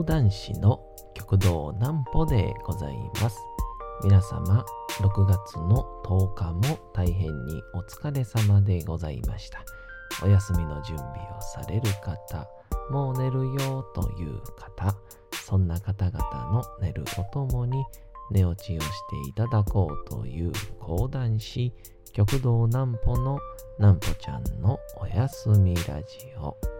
講談師の極道南歩でございます。皆様、6月の10日も大変にお疲れ様でございました。お休みの準備をされる方、もう寝るよという方、そんな方々の寝るおともに寝落ちをしていただこうという講談師、極道南歩の南歩ちゃんのおやすみラジオ。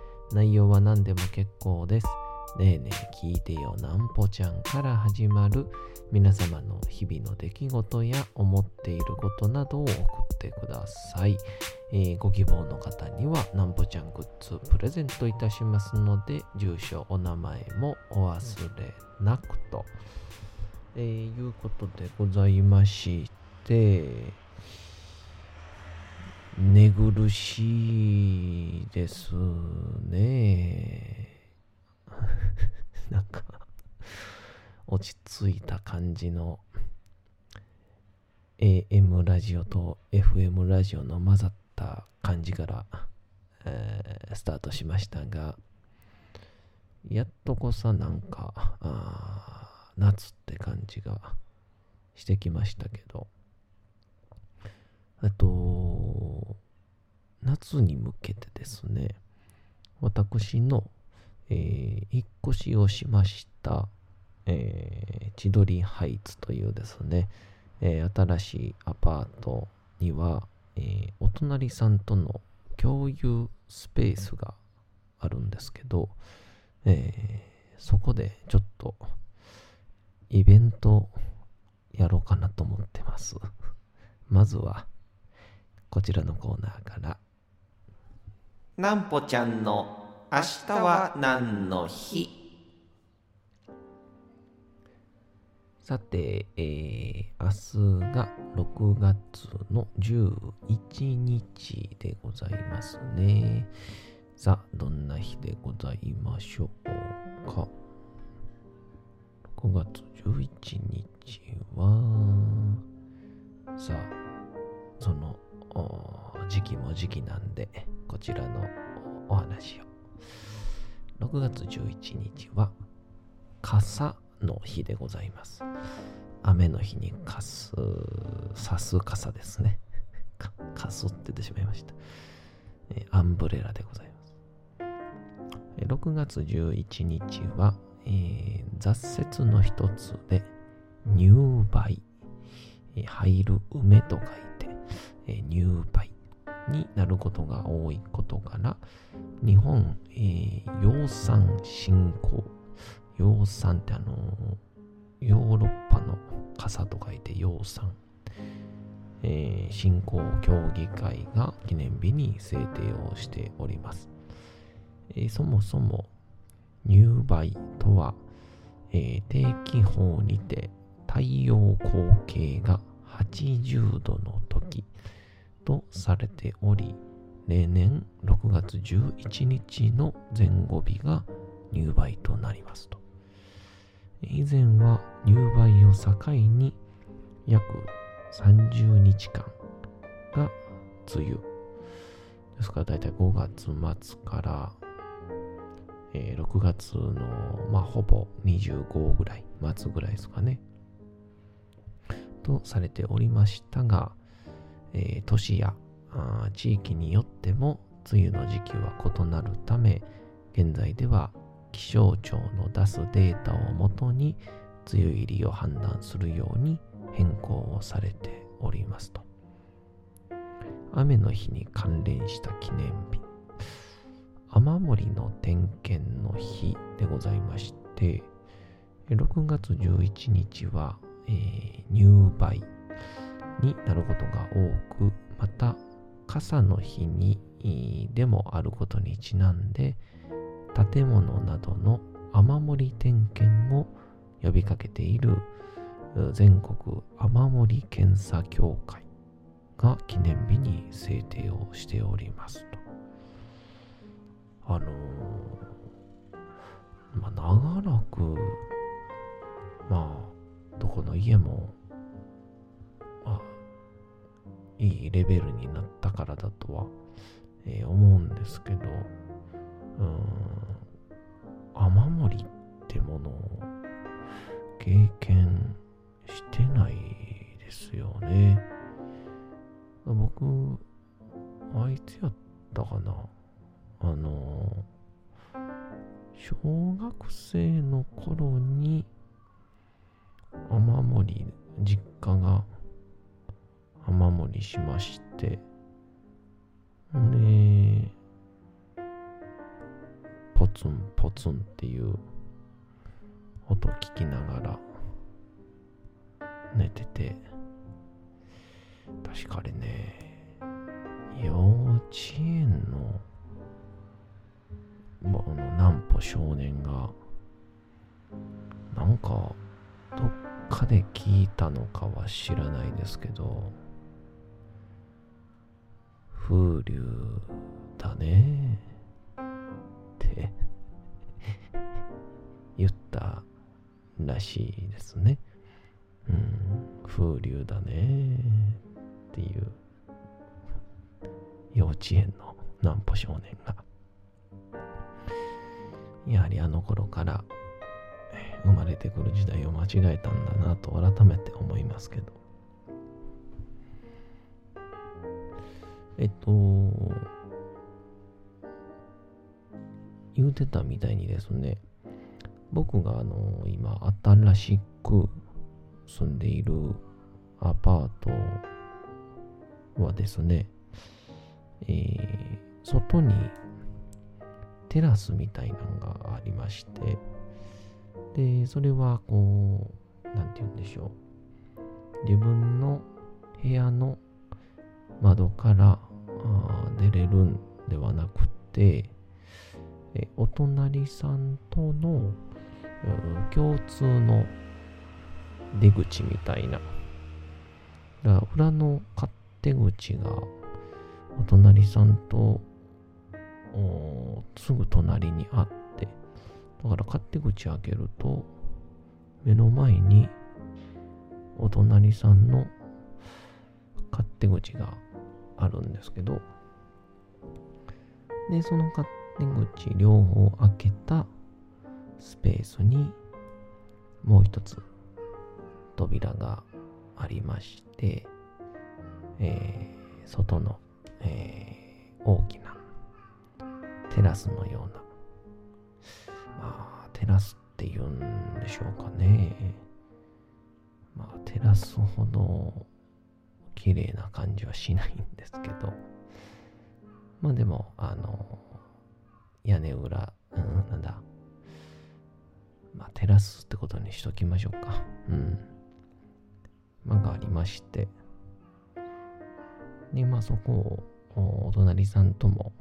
内容は何でも結構です。ねえねえ聞いてよなんぽちゃんから始まる皆様の日々の出来事や思っていることなどを送ってください。えーご希望の方にはなんぽちゃんグッズプレゼントいたしますので、住所、お名前もお忘れなくと。えーいうことでございまして、寝苦しいですね。なんか、落ち着いた感じの AM ラジオと FM ラジオの混ざった感じから、えースタートしましたが、やっとこさなんか、あ夏って感じがしてきましたけど、あと、夏に向けてですね、私の、えー引っ越しをしました、えー千鳥ハイツというですね、えー新しいアパートには、えーお隣さんとの共有スペースがあるんですけど、えーそこでちょっとイベントやろうかなと思ってます。まずは、こちらのコーナーから、なんぽちゃんの明日は何の日？さて、えー明日が6月の11日でございますね。さあ、どんな日でございましょうか？6月11日は、さあ、その時期も時期なんで、こちらのお話を。6月11日は、傘の日でございます。雨の日にかす、さす傘ですね。か、かすって言ってしまいました。えアンブレラでございます。6月11日は、えー雑雪の一つで、入梅、入る梅と書いて、えー入梅になることが多いことから、日本、えー養蚕振興養蚕ってあのヨーロッパの傘と書いて養蚕、えー振興協議会が記念日に制定をしております、えーそもそも入梅とは、えー定期法にて太陽光景が80度の時とされており例年6月11日の前後日が入梅となりますと。以前は入梅を境に約30日間が梅雨。ですから大体5月末から、えー6月の、まあ、ほぼ25ぐらい、末ぐらいですかね。とされておりましたが、えー都市やあ地域によっても梅雨の時期は異なるため、現在では気象庁の出すデータをもとに梅雨入りを判断するように変更をされておりますと。雨の日に関連した記念日。雨漏りの点検の日でございまして、6月11日は、えー入梅になることが多く、また傘の日にでもあることにちなんで、建物などの雨漏り点検を呼びかけている全国雨漏り検査協会が記念日に制定をしておりますと。あのー、まあ、長らく、まあ、どこの家も、いいレベルになったからだとは、えー、思うんですけど、うん、雨漏りってものを経験してないですよね。僕、あいつやったかな。あの、小学生の頃に、雨漏り、実家が雨漏りしまして、で、ポツンポツンっていう音聞きながら寝てて、確かあれね、幼稚園の、まあの、南歩少年が、なんか、どっかで聞いたのかは知らないですけど、風流だね。って。言ったらしいですね。うん、風流だね。っていう。幼稚園の南歩少年が。やはりあの頃から生まれてくる時代を間違えたんだなと改めて思いますけど。えっと言うてたみたいにですね僕があの今新しく住んでいるアパートはですね、えー、外にテラスみたいなのがありまして、で、それはこう、なんて言うんでしょう。自分の部屋の窓から出れるんではなくて、えお隣さんとの共通の出口みたいな。だから裏の勝手口がお隣さんとすぐ隣にあって、だから勝手口開けると、目の前にお隣さんの勝手口があるんですけど、で、その勝手口両方開けたスペースにもう一つ扉がありまして、えー、外の、えー、大きなテラスのような、まあ、テラスって言うんでしょうかね。まあ、テラスほど綺麗な感じはしないんですけど、まあでも、あの、屋根裏、うん、なんだ、まあ、テラスってことにしときましょうか。うん。まあ、がありまして、で、まあ、そこをお隣さんとも、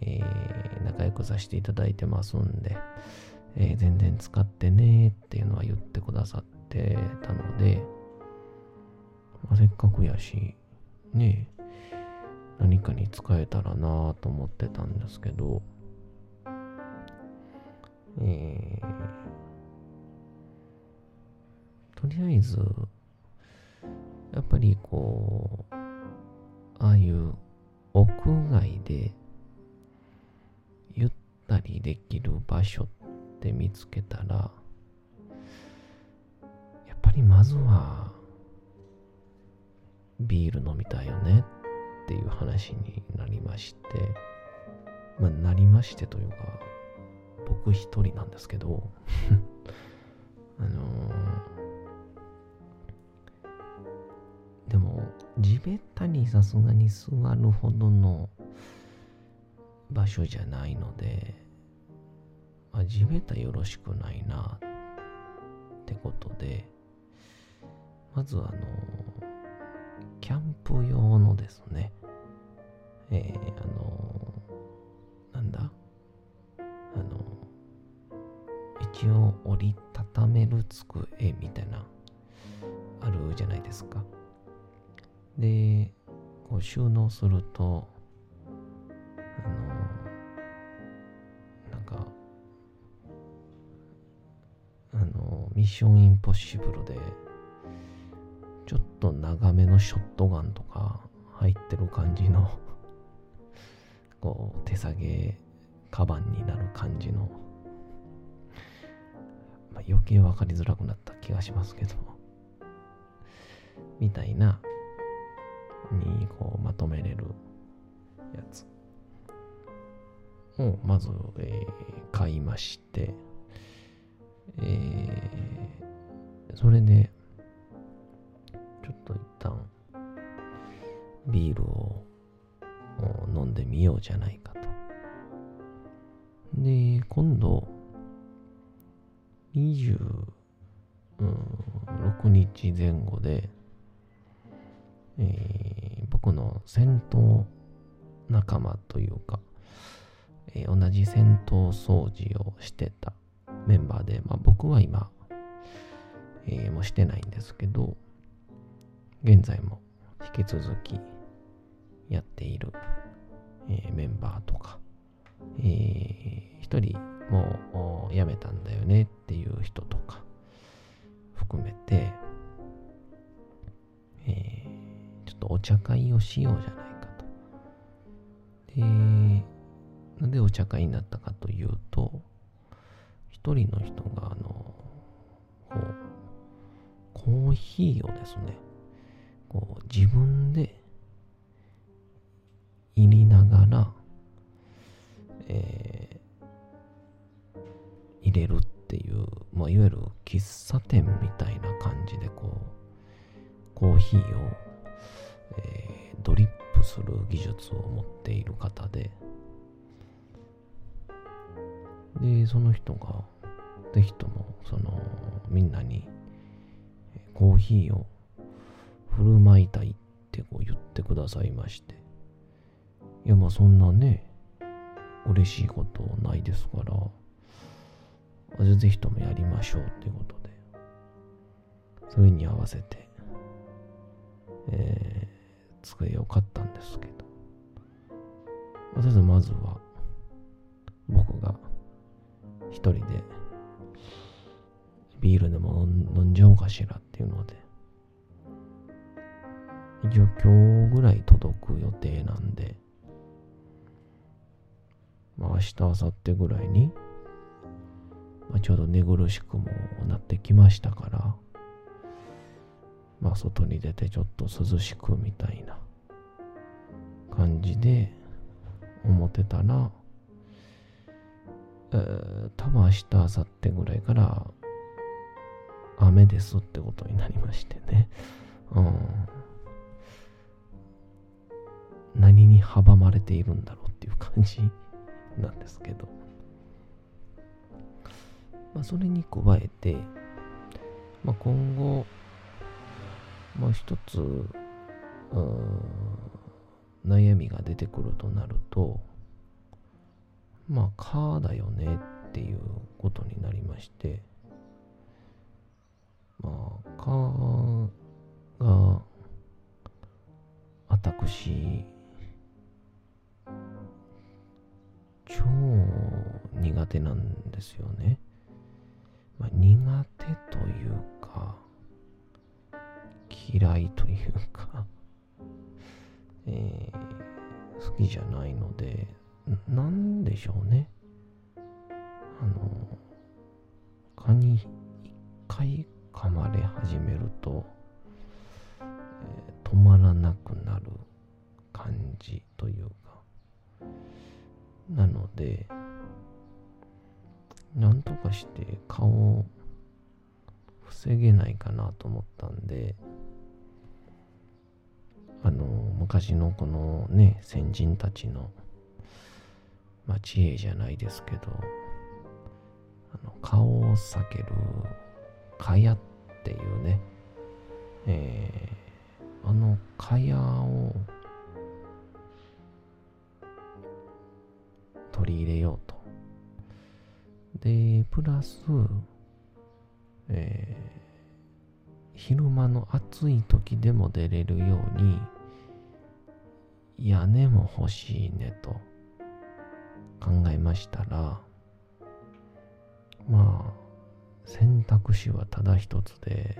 えー、仲良くさせていただいてますんで、えー、全然使ってねっていうのは言ってくださってたので、まあ、せっかくやし、ね何かに使えたらなぁと思ってたんですけど、えー、とりあえず、やっぱりこう、ああいう屋外でゆったりできる場所って見つけたら、やっぱりまずはビール飲みたいよねっていう話になりまして、まあ、なりましてというか、僕一人なんですけど あのー、でも地べったにさすがに座るほどの場所じゃないので、まあ、地べたよろしくないなってことでまずあのキャンプ用のですねえー、あのなんだ？あの一応折りたためる机みたいな、あるじゃないですか。で、こう収納すると、あの、なんか、あの、ミッションインポッシブルで、ちょっと長めのショットガンとか入ってる感じの こう手提げカバンになる感じの、まあ、余計分かりづらくなった気がしますけど。みたいなにこうまとめれるやつ。をまず、えー買いまして、えーそれでちょっと一旦ビールを飲んでみようじゃないかと。で、今度、26日前後で、えー僕の戦闘仲間というか、えー同じ戦闘掃除をしてたメンバーで、まあ、僕は今、えーもしてないんですけど、現在も引き続きやっている、えーメンバーとか、えー一人もう辞めたんだよねっていう人とか含めて、えーちょっとお茶会をしようじゃないかと。で、なんでお茶会になったかというと、一人の人が、あの、こう、コーヒーをですね、こう自分で入りながら、えー入れるっていう、まあ、いわゆる喫茶店みたいな感じでこうコーヒーを、えードリップする技術を持っている方ででその人がぜひともそのみんなにコーヒーを振る舞いたいってこう言ってくださいまして。いやまあそんなね嬉しいことないですから。あじゃあぜひともやりましょうっていうことで。それに合わせてえー机を買ったんですけど。私はまずは僕が一人でビールでも飲んじゃおうかしらっていうので。一応今日ぐらい届く予定なんでまあ明日明後日ぐらいに、まあ、ちょうど寝苦しくもなってきましたからまあ外に出てちょっと涼しくみたいな感じで思ってたら、えー多分明日明後日ぐらいから雨ですってことになりましてね。うん。何に阻まれているんだろうっていう感じなんですけど。まあ、それに加えて、まあ、今後、まあ、一つ、悩みが出てくるとなると、まあ、蚊だよねっていうことになりまして、まあ、蚊が、私、苦手なんですよね。まあ、苦手というか、嫌いというか、えー好きじゃないので、んなんでしょうね。あの、蚊に一回噛まれ始めると、えー止まらなくなる感じというか、なので、なんとかして顔を防げないかなと思ったんで、あの、昔のこのね、先人たちの、まあ、知恵じゃないですけど、あの顔を避ける、蚊帳っていうね、えーあの蚊帳を取り入れようと。で、プラス、えー昼間の暑い時でも出れるように屋根も欲しいねと考えましたらまあ選択肢はただ一つで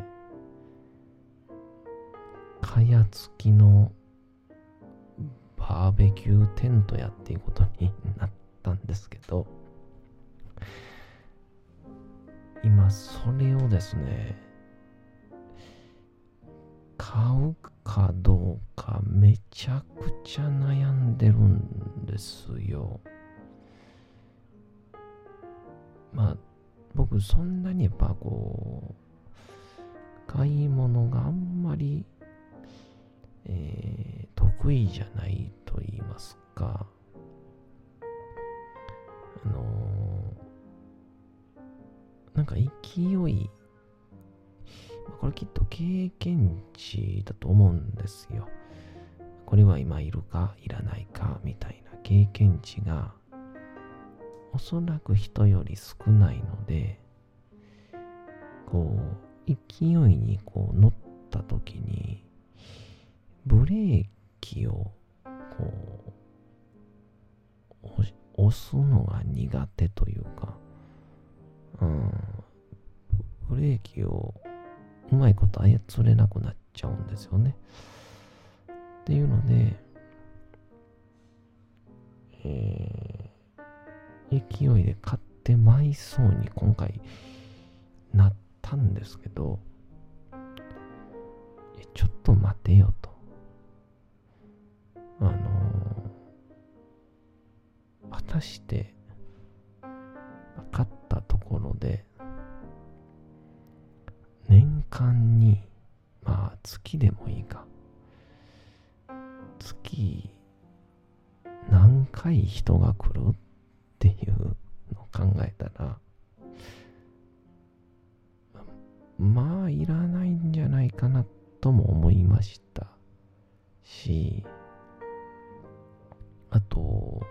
蚊帳付きのバーベキューテントやっていうことになったんですけどそれをですね買うかどうかめちゃくちゃ悩んでるんですよ。まあ僕そんなにやっぱこう買い物があんまりえー得意じゃないと言いますか。あのーなんか勢いこれきっと経験値だと思うんですよ。これは今いるかいらないかみたいな経験値がおそらく人より少ないのでこう勢いにこう乗った時にブレーキをこう押すのが苦手というか、うん、ブレーキをうまいこと操れなくなっちゃうんですよね。っていうので、えー、勢いで買ってまいそうに今回なったんですけど、ちょっと待てよと。あのー果たしてたところで年間にまあ月でもいいか。月何回人が来るっていうのを考えたらまあいらないんじゃないかなとも思いましたしあと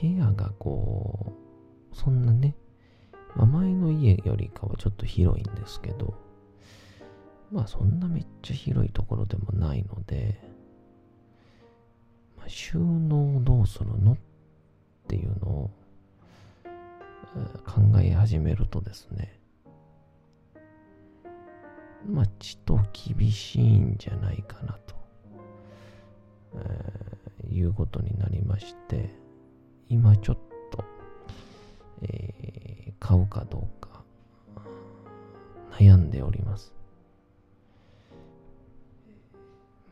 部屋がこうそんなね、まあ、前の家よりかはちょっと広いんですけどまあそんなめっちゃ広いところでもないので、まあ、収納をどうするのっていうのを考え始めるとですねまあちと厳しいんじゃないかなと、えーいうことになりまして今ちょっと、えー買うかどうか悩んでおります。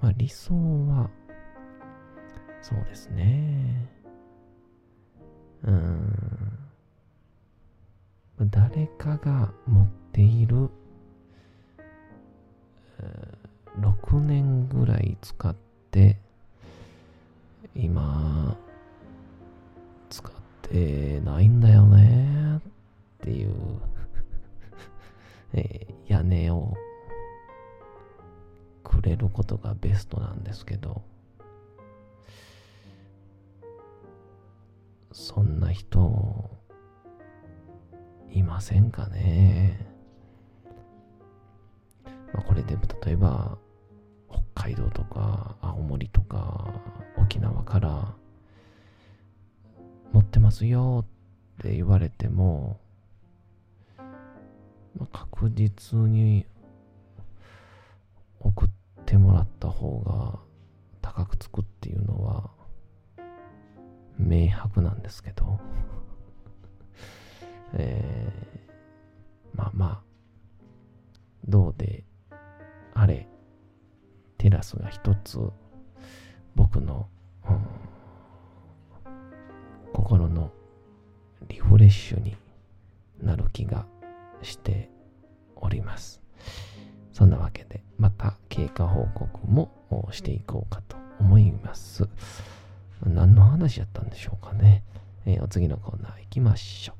まあ理想はそうですね。うん。誰かが持っている6年ぐらい使って今使ってないんだよね。っていう、えー屋根をくれることがベストなんですけど。そんな人いませんかね。まあ、これでも例えば北海道とか青森とか沖縄から持ってますよって言われても、まあ、確実に送ってもらった方が高くつくっていうのは明白なんですけど。えーまあまあどうであれテラスが一つ僕の、うん心のリフレッシュになる気がしております。そんなわけでまた経過報告もしていこうかと思います。何の話やったんでしょうかね、えーお次のコーナー行きましょう。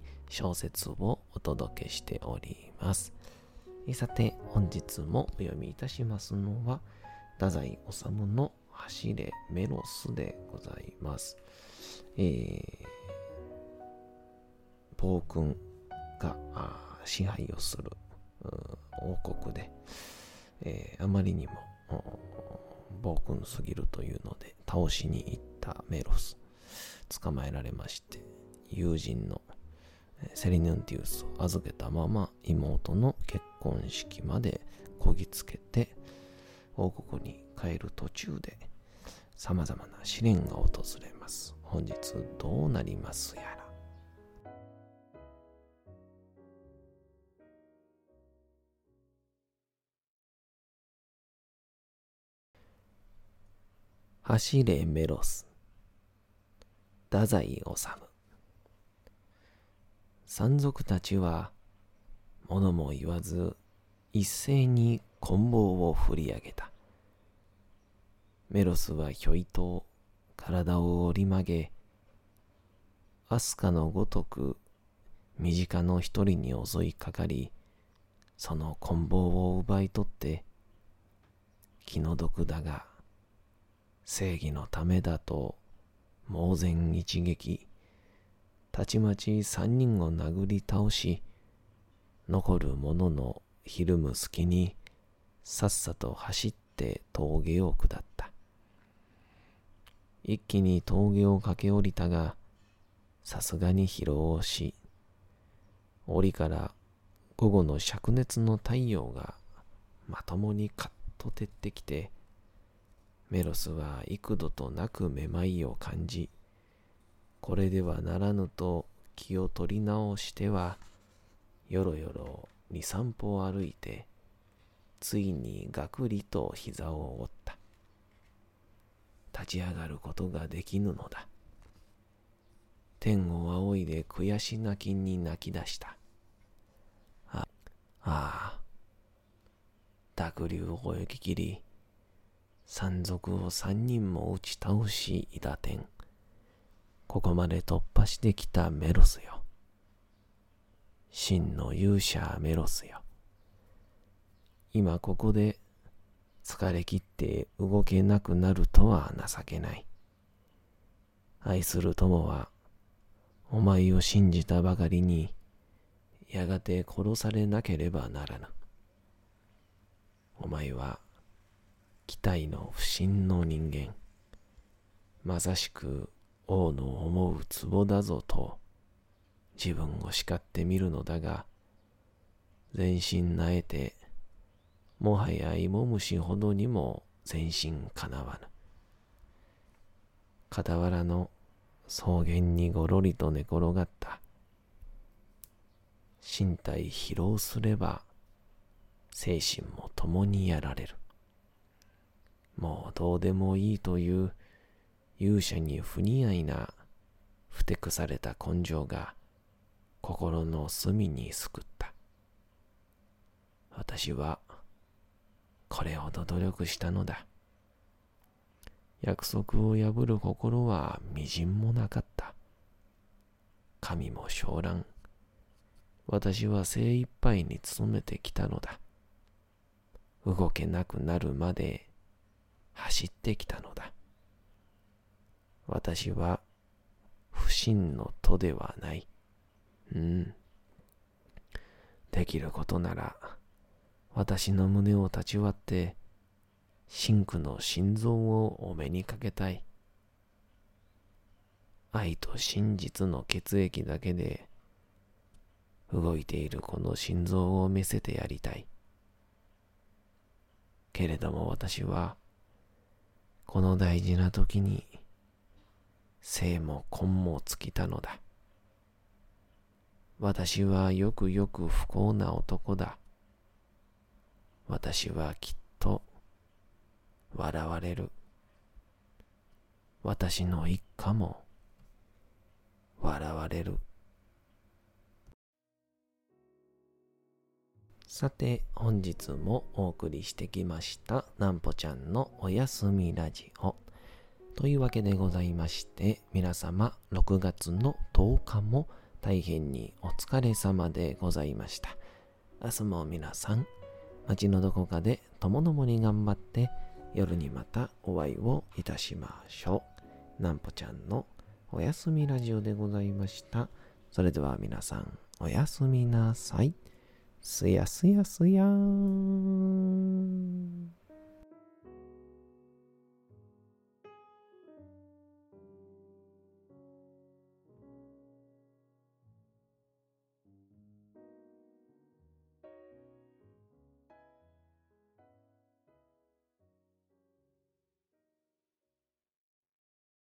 小説をお届けしております。さて、本日もお読みいたしますのは、太宰治の走れメロスでございます。えー、暴君が支配をする王国で、えー、あまりにも暴君すぎるというので倒しに行ったメロス捕まえられまして友人のセリヌンティウスを預けたまま妹の結婚式までこぎつけて王国に帰る途中で様々な試練が訪れます。本日どうなりますやら。走れメロス太宰治山賊たちは物も言わず一斉に棍棒を振り上げた。メロスはひょいと体を折り曲げアスカのごとく身近の一人に襲いかかりその棍棒を奪い取って気の毒だが正義のためだと猛然一撃。たちまち三人を殴り倒し残る者のひるむ隙にさっさと走って峠を下った。一気に峠を駆け下りたがさすがに疲労をし檻から午後の灼熱の太陽がまともにカッと照ってきてメロスは幾度となくめまいを感じ、これではならぬと気を取り直しては、よろよろ二三歩歩いて、ついにがくりと膝を折った。立ち上がることができぬのだ。天を仰いで悔し泣きに泣き出した。あ、あ、濁流を泳ぎきり、山賊を三人も打ち倒し、伊田天。ここまで突破してきたメロスよ。真の勇者メロスよ。今ここで疲れ切って動けなくなるとは情けない。愛する友は、お前を信じたばかりに、やがて殺されなければならぬ。お前は、期待の不審の人間。まさしく王の思う壺だぞと自分を叱ってみるのだが、全身なえて、もはや芋虫ほどにも全身かなわぬ。傍らの草原にごろりと寝転がった。身体疲労すれば、精神も共にやられる。もうどうでもいいという勇者に不似合いなふてくされた根性が心の隅にすくった。私はこれほど努力したのだ。約束を破る心はみじんもなかった。神も昇乱。私は精一杯に努めてきたのだ。動けなくなるまで走ってきたのだ。私は不信の徒ではない。うん。できることなら、私の胸を立ち割って、真空の心臓をお目にかけたい。愛と真実の血液だけで、動いているこの心臓を見せてやりたい。けれども私は、この大事な時に、生も根も尽きたのだ。私はよくよく不幸な男だ。私はきっと笑われる。私の一家も笑われる。さて、本日もお送りしてきました、なんぽちゃんのおやすみラジオ。というわけでございまして、皆様、6月の10日も大変にお疲れ様でございました。明日も皆さん、街のどこかでともどもに頑張って、夜にまたお会いをいたしましょう。なんぽちゃんのおやすみラジオでございました。それでは皆さん、おやすみなさい。すやすやすやーん。